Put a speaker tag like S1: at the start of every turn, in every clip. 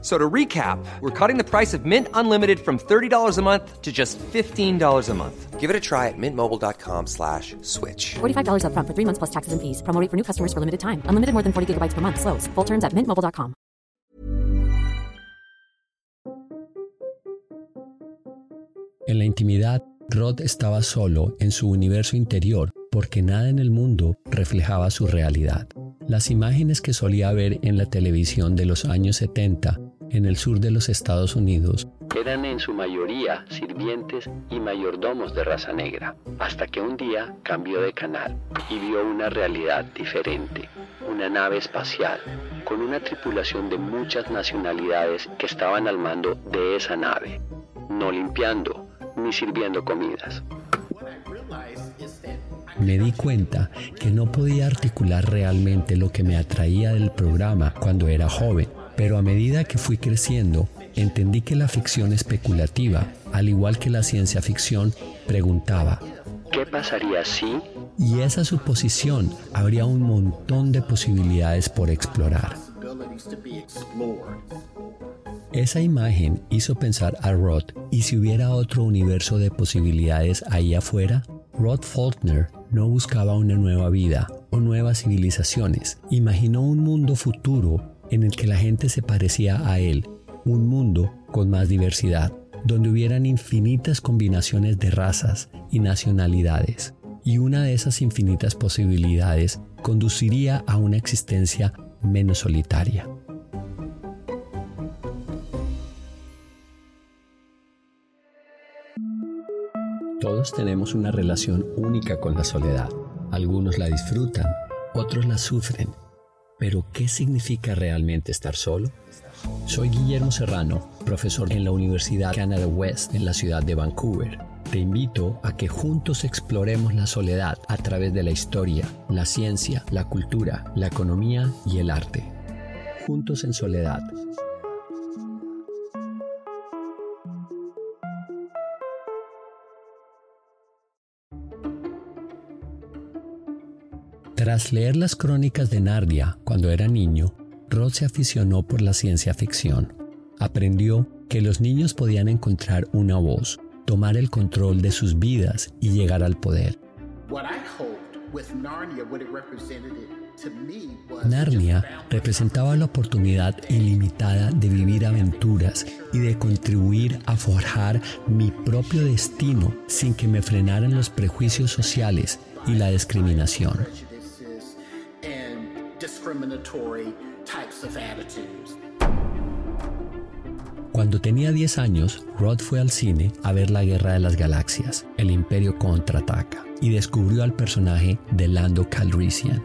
S1: So to recap, we're cutting the price of Mint Unlimited from $30 a month to just $15 a month.
S2: Give it a try at mintmobile.com slash switch.
S3: $45 upfront for three months plus taxes and fees. Promo rate for new customers for limited time. Unlimited more than 40 gigabytes per month. Slows. Full terms at mintmobile.com.
S4: En la intimidad, Rod estaba solo en su universo interior porque nada en el mundo reflejaba su realidad. Las imágenes que solía ver en la televisión de los años 70 en el sur de los Estados Unidos eran en su mayoría sirvientes y mayordomos de raza negra, hasta que un día cambió de canal y vio una realidad diferente, una nave espacial, con una tripulación de muchas nacionalidades que estaban al mando de esa nave, no limpiando ni sirviendo comidas. Me di cuenta que no podía articular realmente lo que me atraía del programa cuando era joven, pero a medida que fui creciendo, entendí que la ficción especulativa, al igual que la ciencia ficción, preguntaba, ¿qué pasaría si? Y esa suposición habría un montón de posibilidades por explorar. Esa imagen hizo pensar a Rod, ¿y si hubiera otro universo de posibilidades ahí afuera? Rod Faulkner no buscaba una nueva vida o nuevas civilizaciones. Imaginó un mundo futuro en el que la gente se parecía a él, un mundo con más diversidad, donde hubieran infinitas combinaciones de razas y nacionalidades. Y una de esas infinitas posibilidades conduciría a una existencia menos solitaria. Todos tenemos una relación única con la soledad. Algunos la disfrutan, otros la sufren. Pero, ¿qué significa realmente estar solo? Soy Guillermo Serrano, profesor en la Universidad Canada West en la ciudad de Vancouver. Te invito a que juntos exploremos la soledad a través de la historia, la ciencia, la cultura, la economía y el arte. Juntos en soledad, Tras leer las crónicas de Narnia cuando era niño, Rod se aficionó por la ciencia ficción. Aprendió que los niños podían encontrar una voz, tomar el control de sus vidas y llegar al poder. Narnia representaba la oportunidad ilimitada de vivir aventuras y de contribuir a forjar mi propio destino sin que me frenaran los prejuicios sociales y la discriminación. Cuando tenía 10 años, Rod fue al cine a ver la Guerra de las Galaxias, el Imperio contraataca, y descubrió al personaje de Lando Calrissian.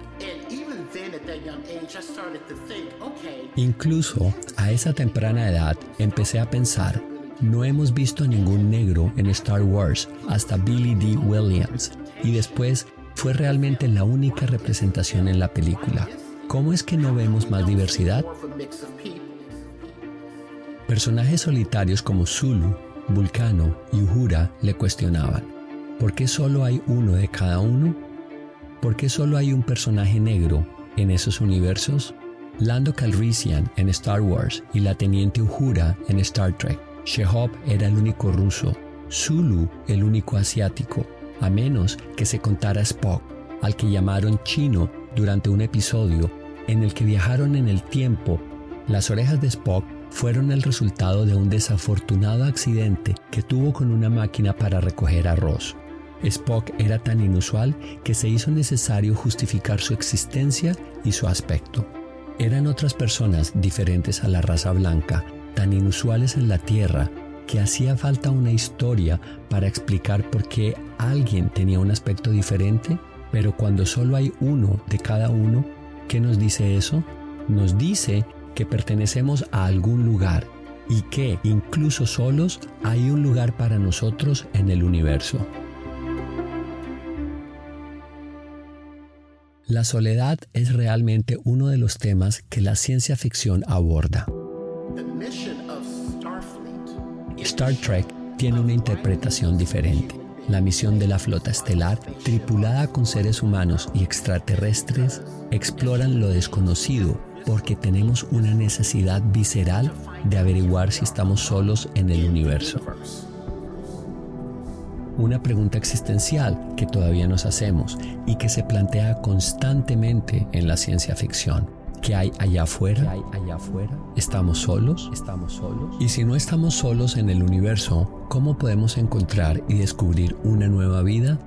S4: Incluso a esa temprana edad empecé a pensar, no hemos visto a ningún negro en Star Wars hasta Billy D. Williams, y después fue realmente la única representación en la película. ¿Cómo es que no vemos más diversidad? Personajes solitarios como Zulu, Vulcano y Uhura le cuestionaban, ¿por qué solo hay uno de cada uno? ¿Por qué solo hay un personaje negro en esos universos? Lando Calrissian en Star Wars y la teniente Uhura en Star Trek. Shehop era el único ruso, Zulu el único asiático, a menos que se contara Spock, al que llamaron chino durante un episodio en el que viajaron en el tiempo. Las orejas de Spock fueron el resultado de un desafortunado accidente que tuvo con una máquina para recoger arroz. Spock era tan inusual que se hizo necesario justificar su existencia y su aspecto. Eran otras personas diferentes a la raza blanca, tan inusuales en la Tierra, que hacía falta una historia para explicar por qué alguien tenía un aspecto diferente, pero cuando solo hay uno de cada uno, ¿qué nos dice eso? Nos dice que pertenecemos a algún lugar y que incluso solos hay un lugar para nosotros en el universo. La soledad es realmente uno de los temas que la ciencia ficción aborda. Star Trek tiene una interpretación diferente. La misión de la flota estelar, tripulada con seres humanos y extraterrestres, exploran lo desconocido porque tenemos una necesidad visceral de averiguar si estamos solos en el universo. Una pregunta existencial que todavía nos hacemos y que se plantea constantemente en la ciencia ficción. ¿Qué hay allá afuera? hay allá afuera? ¿Estamos solos? ¿Estamos solos? Y si no estamos solos en el universo, ¿cómo podemos encontrar y descubrir una nueva vida?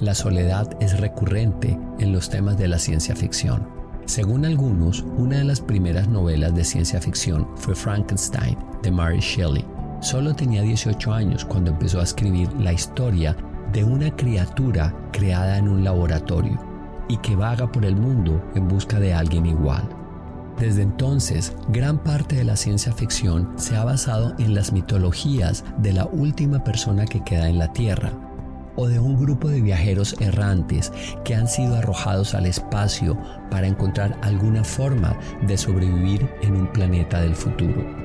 S4: La soledad es recurrente en los temas de la ciencia ficción. Según algunos, una de las primeras novelas de ciencia ficción fue Frankenstein de Mary Shelley. Solo tenía 18 años cuando empezó a escribir la historia de una criatura creada en un laboratorio y que vaga por el mundo en busca de alguien igual. Desde entonces, gran parte de la ciencia ficción se ha basado en las mitologías de la última persona que queda en la Tierra, o de un grupo de viajeros errantes que han sido arrojados al espacio para encontrar alguna forma de sobrevivir en un planeta del futuro.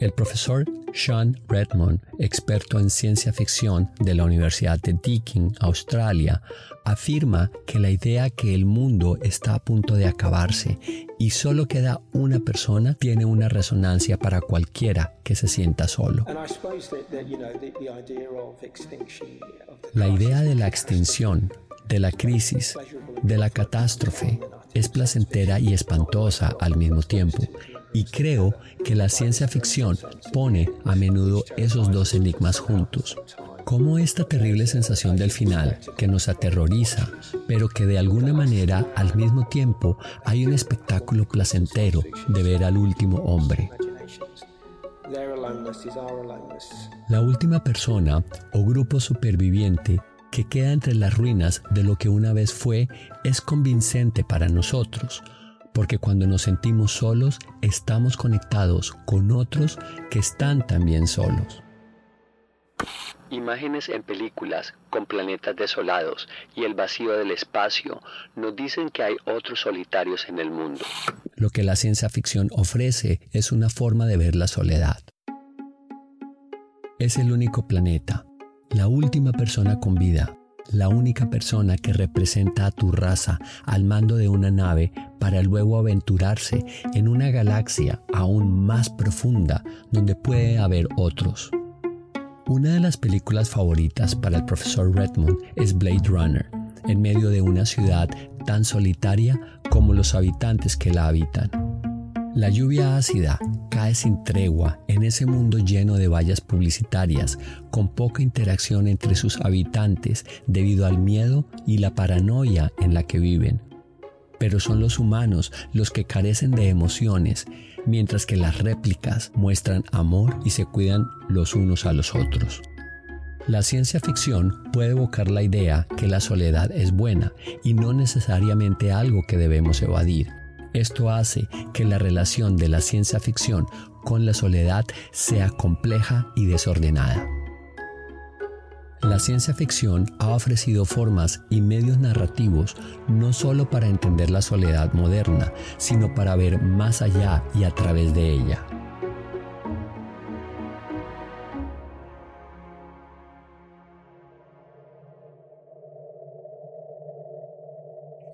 S4: El profesor Sean Redmond, experto en ciencia ficción de la Universidad de Deakin, Australia, afirma que la idea que el mundo está a punto de acabarse y solo queda una persona tiene una resonancia para cualquiera que se sienta solo. La idea de la extinción, de la crisis, de la catástrofe, es placentera y espantosa al mismo tiempo y creo que la ciencia ficción pone a menudo esos dos enigmas juntos. Como esta terrible sensación del final que nos aterroriza, pero que de alguna manera al mismo tiempo hay un espectáculo placentero de ver al último hombre. La última persona o grupo superviviente que queda entre las ruinas de lo que una vez fue es convincente para nosotros, porque cuando nos sentimos solos estamos conectados con otros que están también solos. Imágenes en películas con planetas desolados y el vacío del espacio nos dicen que hay otros solitarios en el mundo. Lo que la ciencia ficción ofrece es una forma de ver la soledad. Es el único planeta, la última persona con vida, la única persona que representa a tu raza al mando de una nave para luego aventurarse en una galaxia aún más profunda donde puede haber otros. Una de las películas favoritas para el profesor Redmond es Blade Runner, en medio de una ciudad tan solitaria como los habitantes que la habitan. La lluvia ácida cae sin tregua en ese mundo lleno de vallas publicitarias, con poca interacción entre sus habitantes debido al miedo y la paranoia en la que viven. Pero son los humanos los que carecen de emociones, mientras que las réplicas muestran amor y se cuidan los unos a los otros. La ciencia ficción puede evocar la idea que la soledad es buena y no necesariamente algo que debemos evadir esto hace que la relación de la ciencia ficción con la soledad sea compleja y desordenada. La ciencia ficción ha ofrecido formas y medios narrativos no solo para entender la soledad moderna, sino para ver más allá y a través de ella.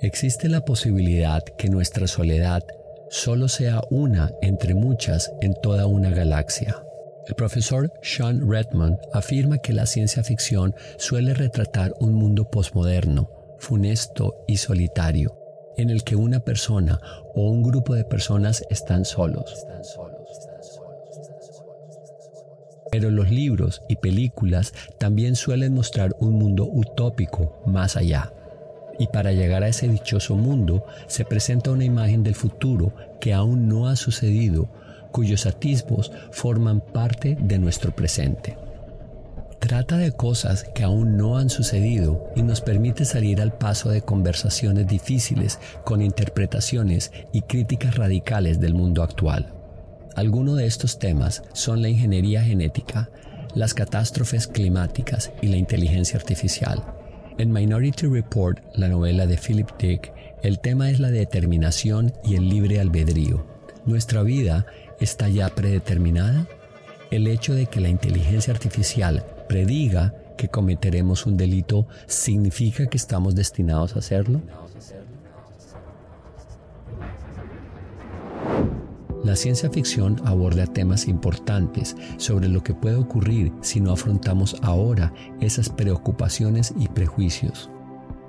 S4: Existe la posibilidad que nuestra soledad solo sea una entre muchas en toda una galaxia. El profesor Sean Redmond afirma que la ciencia ficción suele retratar un mundo posmoderno, funesto y solitario, en el que una persona o un grupo de personas están solos. Pero los libros y películas también suelen mostrar un mundo utópico más allá. Y para llegar a ese dichoso mundo se presenta una imagen del futuro que aún no ha sucedido, cuyos atisbos forman parte de nuestro presente. Trata de cosas que aún no han sucedido y nos permite salir al paso de conversaciones difíciles con interpretaciones y críticas radicales del mundo actual. Algunos de estos temas son la ingeniería genética, las catástrofes climáticas y la inteligencia artificial. En Minority Report, la novela de Philip Dick, el tema es la determinación y el libre albedrío. ¿Nuestra vida está ya predeterminada? El hecho de que la inteligencia artificial prediga que cometeremos un delito significa que estamos destinados a hacerlo? La ciencia ficción aborda temas importantes sobre lo que puede ocurrir si no afrontamos ahora esas preocupaciones y prejuicios.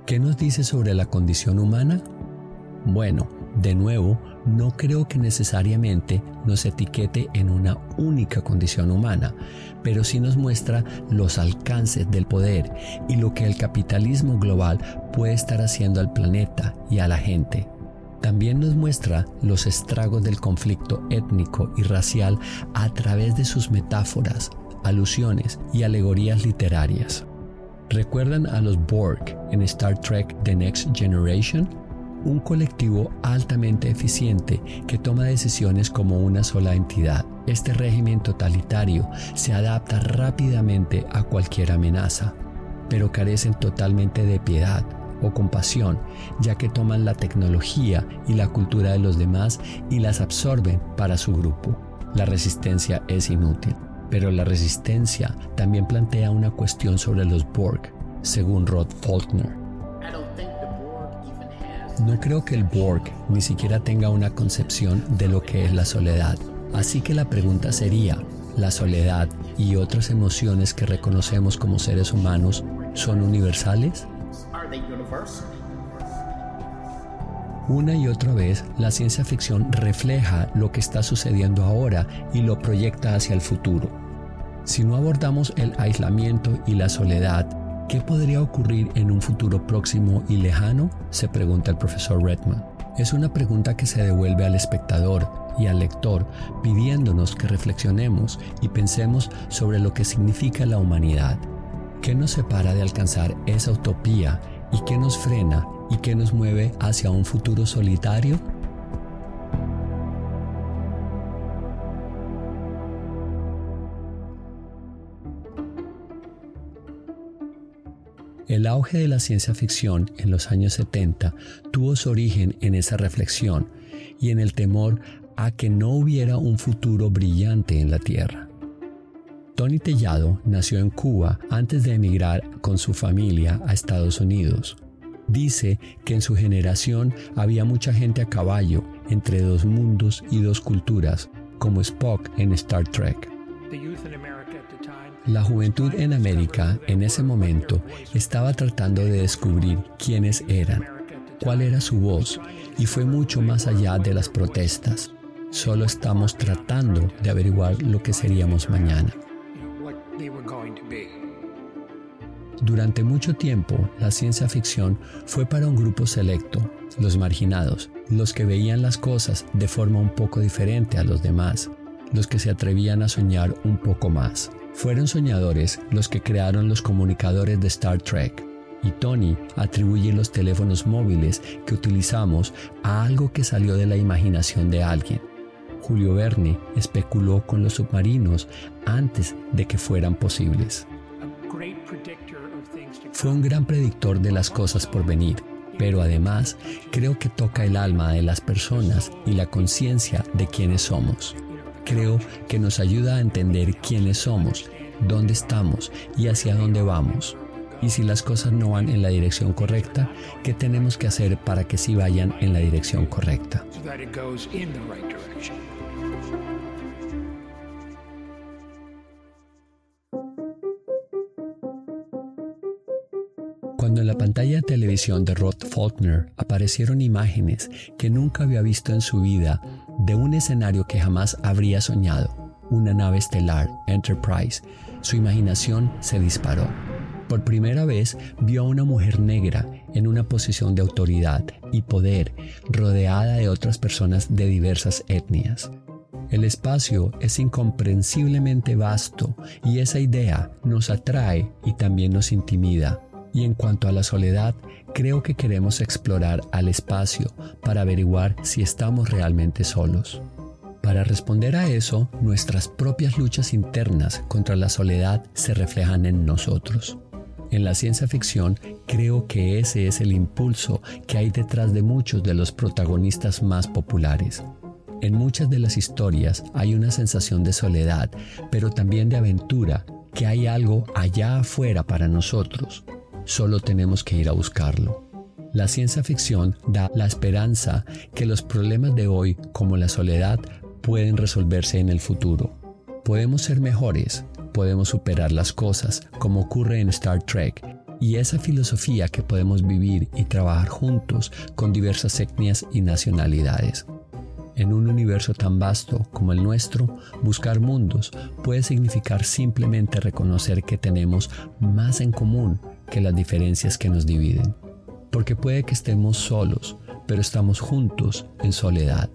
S4: ¿Qué nos dice sobre la condición humana? Bueno, de nuevo, no creo que necesariamente nos etiquete en una única condición humana, pero sí nos muestra los alcances del poder y lo que el capitalismo global puede estar haciendo al planeta y a la gente. También nos muestra los estragos del conflicto étnico y racial a través de sus metáforas, alusiones y alegorías literarias. ¿Recuerdan a los Borg en Star Trek The Next Generation? Un colectivo altamente eficiente que toma decisiones como una sola entidad. Este régimen totalitario se adapta rápidamente a cualquier amenaza, pero carecen totalmente de piedad o compasión, ya que toman la tecnología y la cultura de los demás y las absorben para su grupo. La resistencia es inútil, pero la resistencia también plantea una cuestión sobre los Borg, según Rod Faulkner. No creo que el Borg ni siquiera tenga una concepción de lo que es la soledad, así que la pregunta sería, ¿la soledad y otras emociones que reconocemos como seres humanos son universales? Una y otra vez, la ciencia ficción refleja lo que está sucediendo ahora y lo proyecta hacia el futuro. Si no abordamos el aislamiento y la soledad, ¿qué podría ocurrir en un futuro próximo y lejano? se pregunta el profesor Redman. Es una pregunta que se devuelve al espectador y al lector pidiéndonos que reflexionemos y pensemos sobre lo que significa la humanidad. ¿Qué nos separa de alcanzar esa utopía y qué nos frena y qué nos mueve hacia un futuro solitario? El auge de la ciencia ficción en los años 70 tuvo su origen en esa reflexión y en el temor a que no hubiera un futuro brillante en la Tierra. Tony Tellado nació en Cuba antes de emigrar con su familia a Estados Unidos. Dice que en su generación había mucha gente a caballo entre dos mundos y dos culturas, como Spock en Star Trek. La juventud en América en ese momento estaba tratando de descubrir quiénes eran, cuál era su voz, y fue mucho más allá de las protestas. Solo estamos tratando de averiguar lo que seríamos mañana. Durante mucho tiempo, la ciencia ficción fue para un grupo selecto, los marginados, los que veían las cosas de forma un poco diferente a los demás, los que se atrevían a soñar un poco más. Fueron soñadores los que crearon los comunicadores de Star Trek, y Tony atribuye los teléfonos móviles que utilizamos a algo que salió de la imaginación de alguien. Julio Verne especuló con los submarinos antes de que fueran posibles. Fue un gran predictor de las cosas por venir, pero además creo que toca el alma de las personas y la conciencia de quiénes somos. Creo que nos ayuda a entender quiénes somos, dónde estamos y hacia dónde vamos. Y si las cosas no van en la dirección correcta, ¿qué tenemos que hacer para que sí vayan en la dirección correcta? La pantalla de televisión de Rod Faulkner aparecieron imágenes que nunca había visto en su vida de un escenario que jamás habría soñado, una nave estelar, Enterprise, su imaginación se disparó. Por primera vez vio a una mujer negra en una posición de autoridad y poder, rodeada de otras personas de diversas etnias. El espacio es incomprensiblemente vasto y esa idea nos atrae y también nos intimida. Y en cuanto a la soledad, creo que queremos explorar al espacio para averiguar si estamos realmente solos. Para responder a eso, nuestras propias luchas internas contra la soledad se reflejan en nosotros. En la ciencia ficción creo que ese es el impulso que hay detrás de muchos de los protagonistas más populares. En muchas de las historias hay una sensación de soledad, pero también de aventura, que hay algo allá afuera para nosotros. Solo tenemos que ir a buscarlo. La ciencia ficción da la esperanza que los problemas de hoy, como la soledad, pueden resolverse en el futuro. Podemos ser mejores, podemos superar las cosas, como ocurre en Star Trek, y esa filosofía que podemos vivir y trabajar juntos con diversas etnias y nacionalidades. En un universo tan vasto como el nuestro, buscar mundos puede significar simplemente reconocer que tenemos más en común que las diferencias que nos dividen. Porque puede que estemos solos, pero estamos juntos en soledad.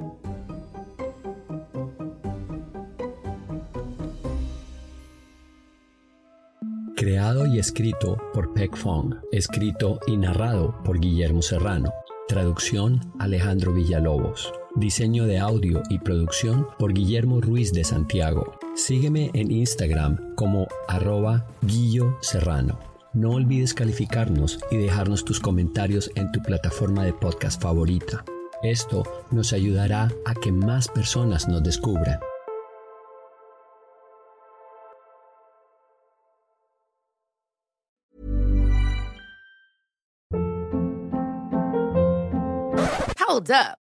S4: Creado y escrito por Peck Fong, escrito y narrado por Guillermo Serrano. Traducción Alejandro Villalobos. Diseño de audio y producción por Guillermo Ruiz de Santiago. Sígueme en Instagram como arroba Guillo Serrano. No olvides calificarnos y dejarnos tus comentarios en tu plataforma de podcast favorita. Esto nos ayudará a que más personas nos descubran.
S5: Hold up.